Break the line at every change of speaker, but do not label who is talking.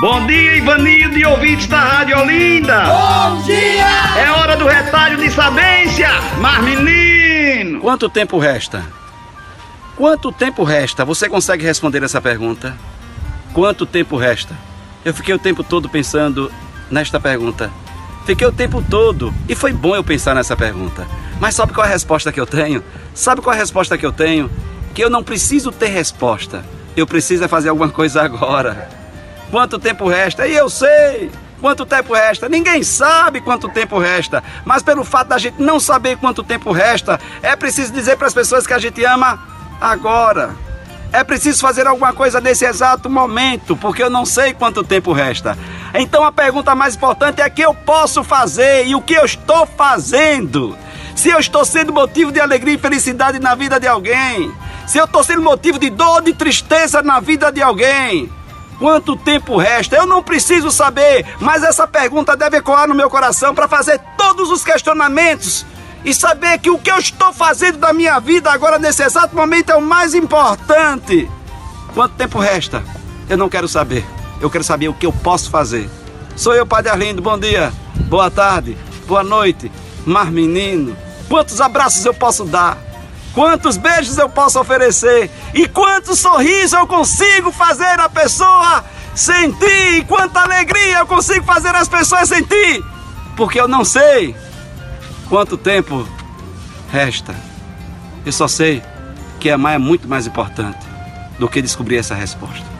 Bom dia, Ivanildo e ouvintes da Rádio Olinda.
Bom dia!
É hora do retalho de sabência, mas menino.
Quanto tempo resta? Quanto tempo resta? Você consegue responder essa pergunta? Quanto tempo resta? Eu fiquei o tempo todo pensando nesta pergunta. Fiquei o tempo todo e foi bom eu pensar nessa pergunta. Mas sabe qual é a resposta que eu tenho? Sabe qual é a resposta que eu tenho? Que eu não preciso ter resposta. Eu preciso é fazer alguma coisa agora. Quanto tempo resta? E eu sei! Quanto tempo resta? Ninguém sabe quanto tempo resta. Mas pelo fato da gente não saber quanto tempo resta, é preciso dizer para as pessoas que a gente ama agora. É preciso fazer alguma coisa nesse exato momento, porque eu não sei quanto tempo resta. Então a pergunta mais importante é o que eu posso fazer e o que eu estou fazendo. Se eu estou sendo motivo de alegria e felicidade na vida de alguém, se eu estou sendo motivo de dor, de tristeza na vida de alguém, Quanto tempo resta? Eu não preciso saber, mas essa pergunta deve ecoar no meu coração para fazer todos os questionamentos e saber que o que eu estou fazendo da minha vida agora nesse exato momento é o mais importante. Quanto tempo resta? Eu não quero saber. Eu quero saber o que eu posso fazer. Sou eu, Padre Arlindo. Bom dia, boa tarde, boa noite. Mar menino, quantos abraços eu posso dar? Quantos beijos eu posso oferecer e quantos sorrisos eu consigo fazer a pessoa sentir, e quanta alegria eu consigo fazer as pessoas sentir, porque eu não sei quanto tempo resta. Eu só sei que amar é muito mais importante do que descobrir essa resposta.